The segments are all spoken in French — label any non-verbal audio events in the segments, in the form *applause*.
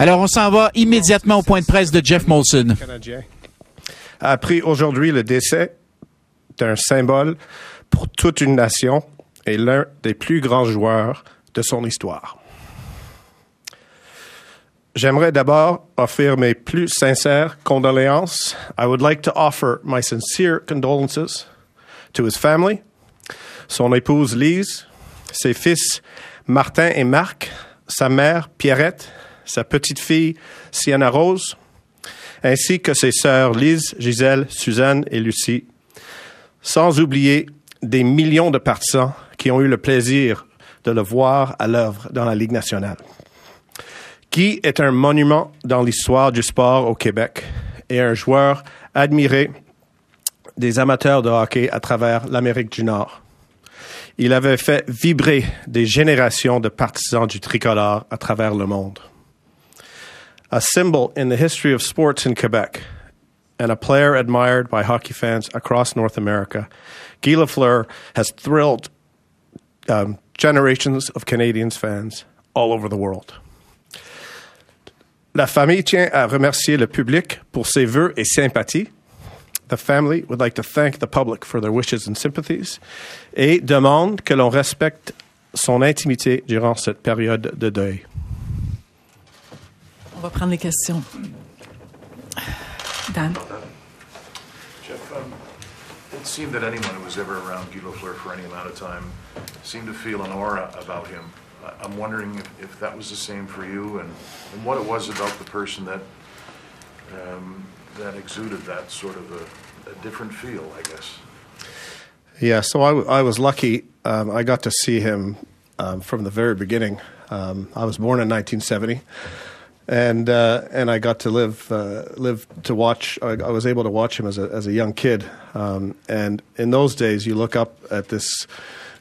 Alors, on s'en va immédiatement au point de presse de Jeff Molson. Canadien a appris aujourd'hui le décès d'un symbole pour toute une nation et l'un des plus grands joueurs de son histoire. J'aimerais d'abord offrir mes plus sincères condoléances. I would like to offer my sincere condolences to his family, son épouse Lise, ses fils Martin et Marc, sa mère Pierrette, sa petite fille Sienna Rose, ainsi que ses sœurs Lise, Gisèle, Suzanne et Lucie, sans oublier des millions de partisans qui ont eu le plaisir de le voir à l'œuvre dans la Ligue nationale. Guy est un monument dans l'histoire du sport au Québec et un joueur admiré des amateurs de hockey à travers l'Amérique du Nord. Il avait fait vibrer des générations de partisans du tricolore à travers le monde. A symbol in the history of sports in Quebec and a player admired by hockey fans across North America, Guy Lafleur has thrilled um, generations of Canadians fans all over the world. La famille tient à remercier le public pour ses vœux et sympathies. The family would like to thank the public for their wishes and sympathies et demande que l'on respecte son intimité durant cette période de deuil. On va prendre les questions. Dan? Jeff, um, it seemed that anyone who was ever around Guy Lafleur for any amount of time seemed to feel an aura about him. I- I'm wondering if, if that was the same for you and, and what it was about the person that um, that exuded that sort of a, a different feel, I guess. Yeah, so I, w- I was lucky. Um, I got to see him um, from the very beginning. Um, I was born in 1970, and uh, and I got to live uh, live to watch. I, I was able to watch him as a as a young kid. Um, and in those days, you look up at this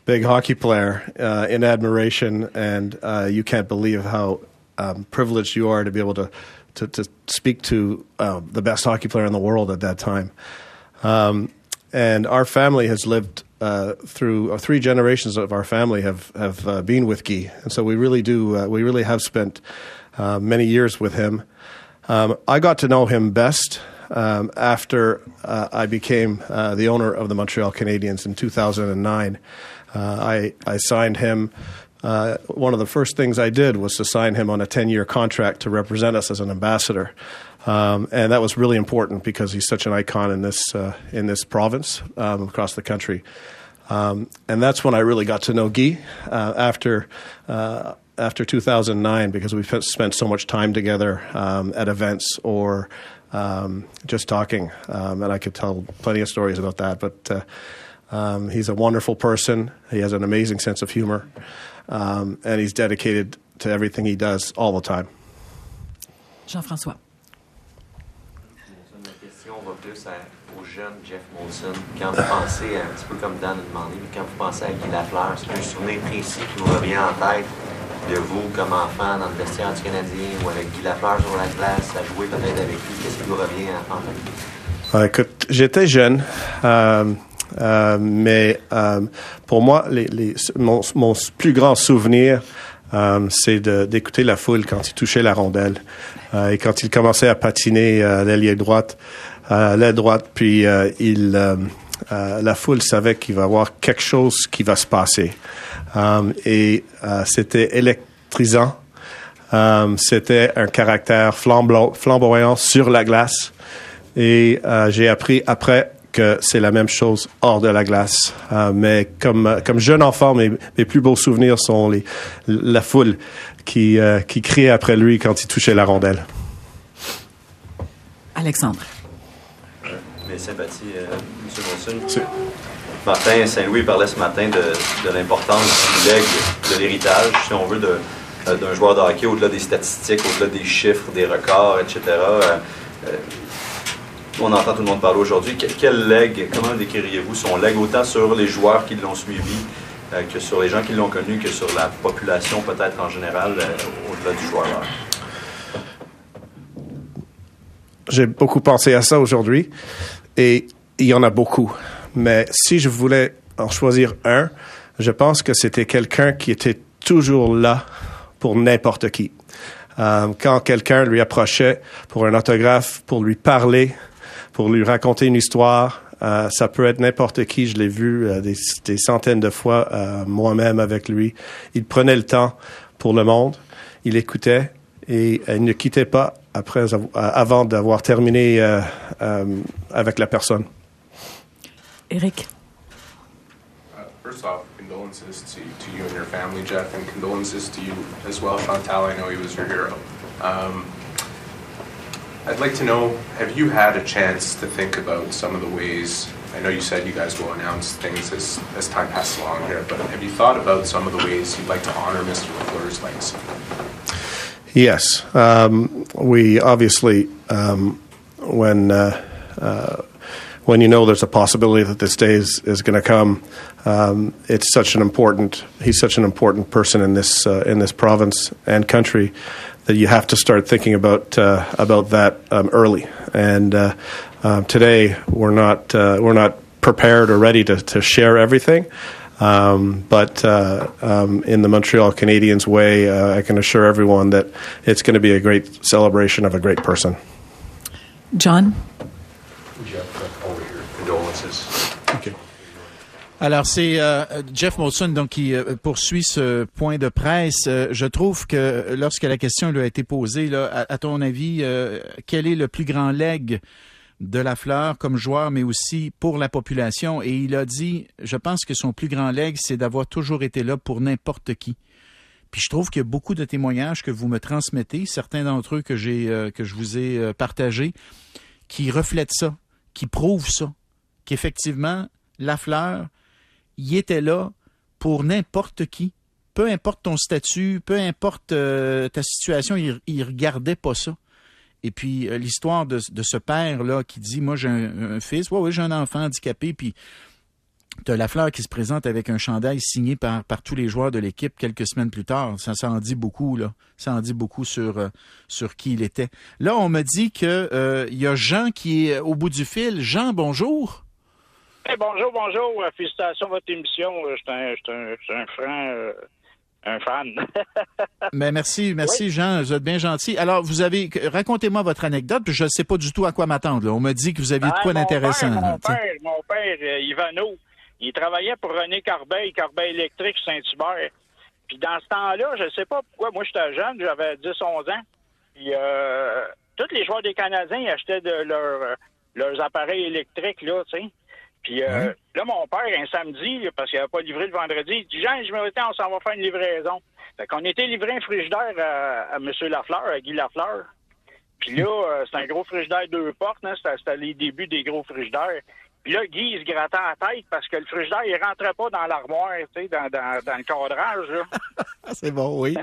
big hockey player uh, in admiration, and uh, you can't believe how um, privileged you are to be able to to, to speak to uh, the best hockey player in the world at that time. Um, and our family has lived uh, through uh, three generations of our family have have uh, been with Guy, and so we really do uh, we really have spent uh, many years with him. Um, I got to know him best um, after uh, I became uh, the owner of the Montreal Canadiens in 2009. Uh, I I signed him. Uh, one of the first things I did was to sign him on a 10 year contract to represent us as an ambassador. Um, and that was really important because he's such an icon in this, in this province um, across the country. Um, and that's when I really got to know Guy uh, after, after 2009 because we spent- spent so much time together um, at events or um, just talking. Um, and I could tell plenty of stories about that. But uh, um, he's a wonderful person. He has an amazing sense of humor. Um, and he's dedicated to everything he does all the time. Jean-François. Ma question va plus au jeune Jeff Molson. Quand vous pensez, un petit peu comme Dan a demandé, mais quand vous pensez à Guy Lafleur, est-ce qu'il y a un souvenir précis qui vous revient en tête de vous comme enfant dans le vestiaire du Canadien ou avec Guy Lafleur sur la glace, à jouer peut-être avec lui? Qu'est-ce qui vous revient en tête? Ah, écoute, j'étais jeune, euh, euh, mais euh, pour moi, mon, plus grand souvenir, euh, c'est d'écouter la foule quand il touchait la rondelle euh, et quand il commençait à patiner euh, l'ailier droite, euh, l'aile droite, puis euh, il, euh, la foule savait qu'il va y avoir quelque chose qui va se passer. Euh, et euh, c'était électrisant. Euh, c'était un caractère flambo- flamboyant sur la glace. Et euh, j'ai appris après que c'est la même chose hors de la glace. Mais comme, jeune enfant, mes, plus beaux souvenirs sont la foule qui, qui criait après lui quand il touchait la rondelle. Alexandre. Mes sympathies, euh, M. Monson. Martin Saint-Louis parlait ce matin de, de l'importance du legs, de l'héritage, si on veut, euh, d'un joueur de hockey, au-delà des statistiques, au-delà des chiffres, des records, etc. Euh, euh, on entend tout le monde parler aujourd'hui. Quel, quel leg, comment décririez-vous son leg, autant sur les joueurs qui l'ont suivi, que sur les gens qui l'ont connu, que sur la population peut-être en général, au-delà du joueur? J'ai beaucoup pensé à ça aujourd'hui et il y en a beaucoup. Mais si je voulais en choisir un, je pense que c'était quelqu'un qui était toujours là pour n'importe qui. Euh, quand quelqu'un lui approchait pour un autographe, pour lui parler, pour lui raconter une histoire, euh, ça peut être n'importe qui. Je l'ai vu euh, des, des, centaines de fois euh, moi-même avec lui. Il prenait le temps pour le monde. Il écoutait et il ne quittait pas après avant d'avoir terminé avec la personne. Eric. Uh, first off, condolences to, to you and your family, Jeff, and condolences to you as well, Chantal. I know he was your hero. Um, I'd like to know have you had a chance to think about some of the ways? I know you said you guys will announce things as, as time passes along here, but have you thought about some of the ways you'd like to honor Mr. LaFleur's legacy? Yes. Um, we obviously, um, when. Uh, uh, when you know there's a possibility that this day is, is going to come, um, it's such an important. He's such an important person in this uh, in this province and country that you have to start thinking about uh, about that um, early. And uh, uh, today we're not uh, we're not prepared or ready to, to share everything. Um, but um, in the Montreal Canadiens way, I can assure everyone that it's going to be a great celebration of a great person. John? Alors, c'est euh, Jeff Molson donc, qui euh, poursuit ce point de presse. Euh, je trouve que lorsque la question lui a été posée, là, à, ton avis, quel est le plus grand leg de la fleur comme joueur, mais aussi pour la population? Et il a dit, je pense que son plus grand leg, c'est d'avoir toujours été là pour n'importe qui. Puis je trouve qu'il y a beaucoup de témoignages que vous me transmettez, certains d'entre eux que que je vous ai partagés, qui reflètent ça, qui prouvent ça, qu'effectivement, la fleur, il était là pour n'importe qui. Peu importe ton statut, peu importe euh, ta situation, il, il regardait pas ça. Et puis euh, l'histoire de, ce père-là qui dit Moi j'ai un, fils, ouais, ouais, j'ai un enfant handicapé, puis tu as la fleur qui se présente avec un chandail signé par, par tous les joueurs de l'équipe quelques semaines plus tard. Ça, ça en dit beaucoup, là. Ça en dit beaucoup sur, euh, sur qui il était. Là, on me dit que il y a Jean qui est au bout du fil. Jean, bonjour bonjour, bonjour. Euh, félicitations à votre émission. Euh, je suis un, un, franc. Euh, un fan. Mais *laughs* merci, merci Jean, vous êtes bien gentil. Alors, vous avez, racontez-moi votre anecdote, je ne sais pas du tout à quoi m'attendre. On m'a dit que vous aviez de quoi d'intéressant. Mon, père, mon père, Ivano, il travaillait pour René Corbeil, Corbeil électrique Saint-Hubert. Puis dans ce temps-là, je ne sais pas pourquoi, moi j'étais jeune, j'avais 10-11 ans. Puis euh, tous les joueurs des Canadiens ils achetaient de leur, leurs appareils électriques, là, tu sais. Puis euh, là, mon père, un samedi, parce qu'il n'avait pas livré le vendredi, il dit Jean, je me on s'en va faire une livraison. Fait qu'on était livré un frigidaire à, à M. Lafleur, à Guy Lafleur. Puis là, euh, c'est un gros frigidaire deux portes, hein, c'était les débuts des gros frigidaires. Puis là, Guy, il se grattait la tête parce que le frigidaire, il rentrait pas dans l'armoire, tu sais, dans, dans, dans le cadrage. *laughs* c'est bon, oui.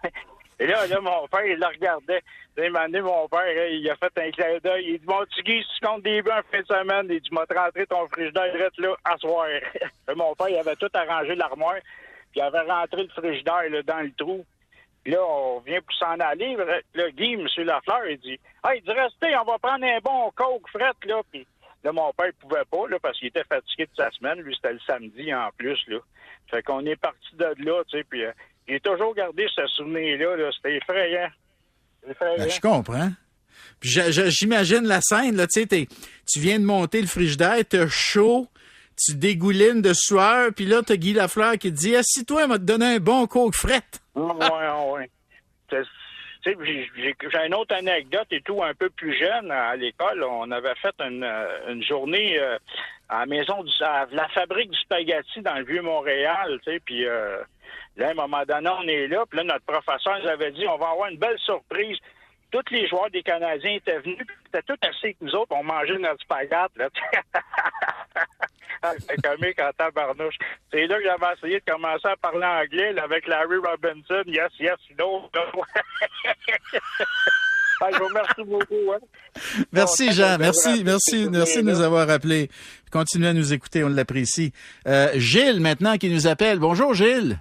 *laughs* Et là, là, mon père, il le regardait. Il mon père, il a fait un clin d'œil. Il dit, mon petit Guy, si tu comptes des en fin de semaine, il dit, m'as rentré ton frigidaire là, à soir. *laughs* mon père, il avait tout arrangé l'armoire, puis il avait rentré le frigidaire là, dans le trou. Puis là, on vient pour s'en aller. Là, Guy, M. Lafleur, il dit, ah, il dit, restez, on va prendre un bon coke fret, là. Puis là, mon père, il pouvait pas, là, parce qu'il était fatigué de sa semaine. Lui, c'était le samedi en plus, là. Fait qu'on est parti de là, tu sais, puis... Euh, j'ai toujours gardé ce souvenir-là. C'était effrayant. Ben, je comprends. J'imagine la scène, là, tu sais, tu viens de monter le frigidaire, t'es chaud, tu dégoulines de sueur, puis là, t'as Guy Lafleur qui te dit Assis-toi, il m'a te donné un bon coke fret. Oui, oui, oui. J'ai une autre anecdote et tout, un peu plus jeune à l'école. On avait fait une, euh, journée euh, à la maison du, à la fabrique du spaghetti dans le vieux Montréal, tu sais, puis euh, Là, à un moment donné, on est là, puis là, notre professeur nous avait dit on va avoir une belle surprise. Tous les joueurs des Canadiens étaient venus, c'était tout assez que nous autres, on mangeait notre spaghetti. *laughs* C'est comique en tabarnouche. C'est là que j'avais essayé de commencer à parler anglais là, avec Larry Robinson. Yes, yes, no. *laughs* je vous remercie beaucoup. Hein. Merci, Jean. Merci, merci, merci de nous avoir appelés. Continuez à nous écouter, on l'apprécie. Euh, Gilles, maintenant, qui nous appelle. Bonjour, Gilles.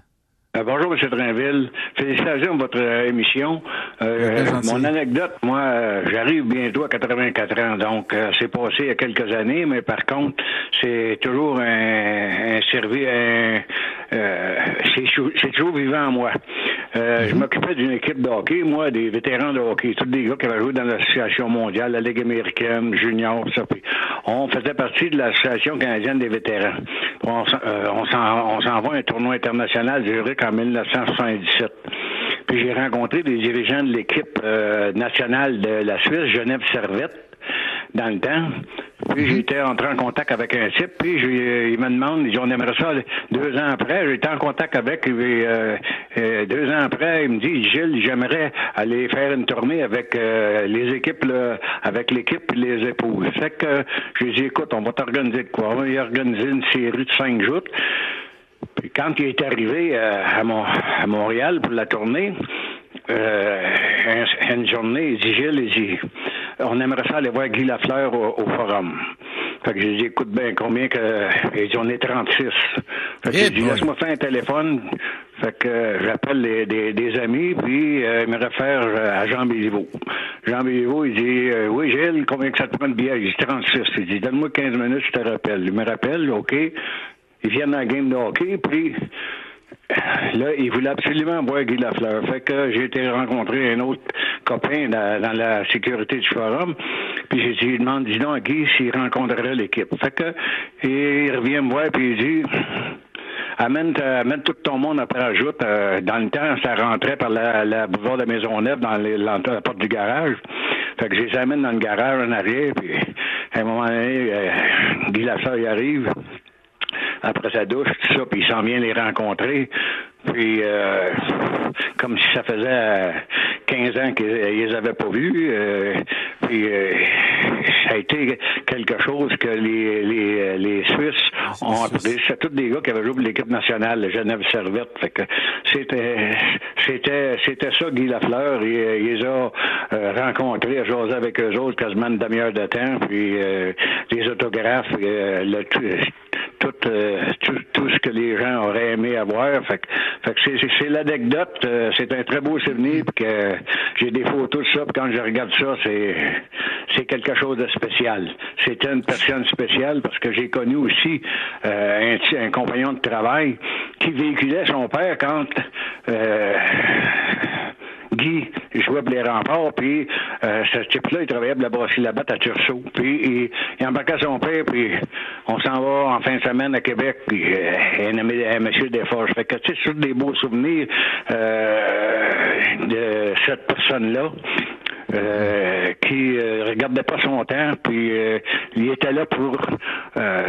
Euh, bonjour, M. Drainville. Félicitations pour votre euh, émission. Euh, mon anecdote, moi, j'arrive bientôt à 84 ans, donc c'est passé il y a quelques années, mais par contre, c'est toujours un, un service, c'est toujours vivant en moi. Euh, je m'occupais d'une équipe de hockey, moi, des vétérans de hockey, tous des gars qui avaient joué dans l'association mondiale, la Ligue américaine, junior, ça. on faisait partie de l'association canadienne des vétérans. On, euh, on s'envoie un tournoi international Zurich en 1977. Puis j'ai rencontré des dirigeants de l'équipe euh, nationale de la Suisse, Genève Servette, dans le temps. Puis j'étais entré en contact avec un type, puis il me demande, on aimerait ça deux ans après. J'étais en contact avec, euh, euh, deux ans après, il me dit, Gilles, j'aimerais aller faire une tournée avec euh, les équipes, avec l'équipe et les épouses. Fait que je lui dit, écoute, on va t'organiser de quoi? On va y organiser une série de cinq jours. Puis quand il est arrivé à, à Montréal pour la tournée, une journée, il dit, Gilles, il dit, on aimerait ça aller voir Guy Lafleur au, forum. Fait que j'ai dit, écoute bien, combien que. Il dit, on est 36. Fait que j'ai dit, laisse-moi faire un téléphone. Fait que j'appelle des, amis, puis euh, il me réfère euh, à Jean Béliveau. Jean Béliveau, il dit, euh, oui, Gilles, combien que ça te prend de billet? Il dit, 36. Il dit, donne-moi 15 minutes, je te rappelle. Il me rappelle, OK. Ils viennent dans la game de hockey, puis Là, il voulait absolument voir Guy Lafleur. Fait que j'ai été rencontrer un autre copain dans, la sécurité du forum. Puis j'ai dit, il demande, dis donc à Guy s'il rencontrerait l'équipe. Fait que, il revient me voir puis il dit, amène, amène tout ton monde après ajoute. Euh, dans le temps, ça rentrait par la, la boulevard de Maisonneuve dans la, porte du garage. Fait que je les amène dans le garage en arrière, puis à un moment donné, euh, Guy Lafleur y arrive après sa douche, tout ça, puis il s'en vient les rencontrer. Puis, euh, comme si ça faisait 15 ans qu'ils les avaient pas vus. Euh, puis, euh, ça a été quelque chose que les, les, les Suisses ont appris. C'est tous des gars qui avaient joué pour l'équipe nationale, le Genève Servette. Fait que c'était, c'était, c'était ça, Guy Lafleur. Il, il les a rencontrés, a jasé avec eux autres quasiment une demi-heure de temps. Puis, les autographes, le, euh, tout, tout, ce que les gens auraient aimé avoir. Fait, fait que c'est l'anecdote. Euh, c'est un très beau souvenir. Puis que j'ai des photos de ça. Puis quand je regarde ça, c'est c'est quelque chose de spécial. C'était une personne spéciale parce que j'ai connu aussi euh, un, un, compagnon de travail qui véhiculait son père quand Guy jouait pour les remparts, puis euh, ce type-là, il travaillait pour la brasserie Labatte à Tursault. Puis il, il embarquait son père, puis on s'en va en fin de semaine à Québec, puis euh, un ami M. Desforges. Fait que, tu sais, c'est des beaux souvenirs euh, de cette personne-là. Euh, qui euh, regardait pas son temps, puis euh, il était là pour euh,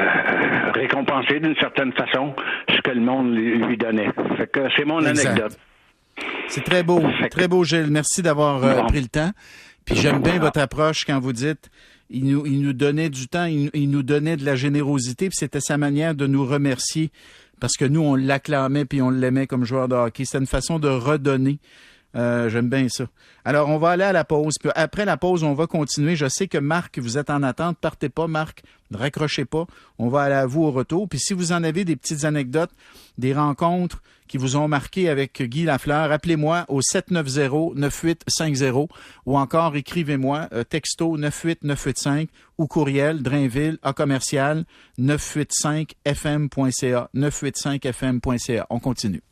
récompenser d'une certaine façon ce que le monde lui donnait. Fait que c'est mon anecdote. C'est très beau, très beau, Gilles. Merci d'avoir euh, pris le temps. Puis j'aime bien votre approche quand vous dites il nous, il nous donnait du temps, il, nous donnait de la générosité, puis c'était sa manière de nous remercier parce que nous, on l'acclamait puis on l'aimait comme joueur de hockey. C'était une façon de redonner. Euh, j'aime bien ça. Alors, on va aller à la pause. Après la pause, on va continuer. Je sais que Marc, vous êtes en attente. Partez pas, Marc. Ne raccrochez pas. On va aller à vous au retour. Puis si vous en avez des petites anecdotes, des rencontres qui vous ont marqué avec Guy Lafleur, appelez-moi au 790-9850 ou encore écrivez-moi euh, texto 98985 ou courriel drainville à commercial 985fm.ca 985fm.ca. On continue.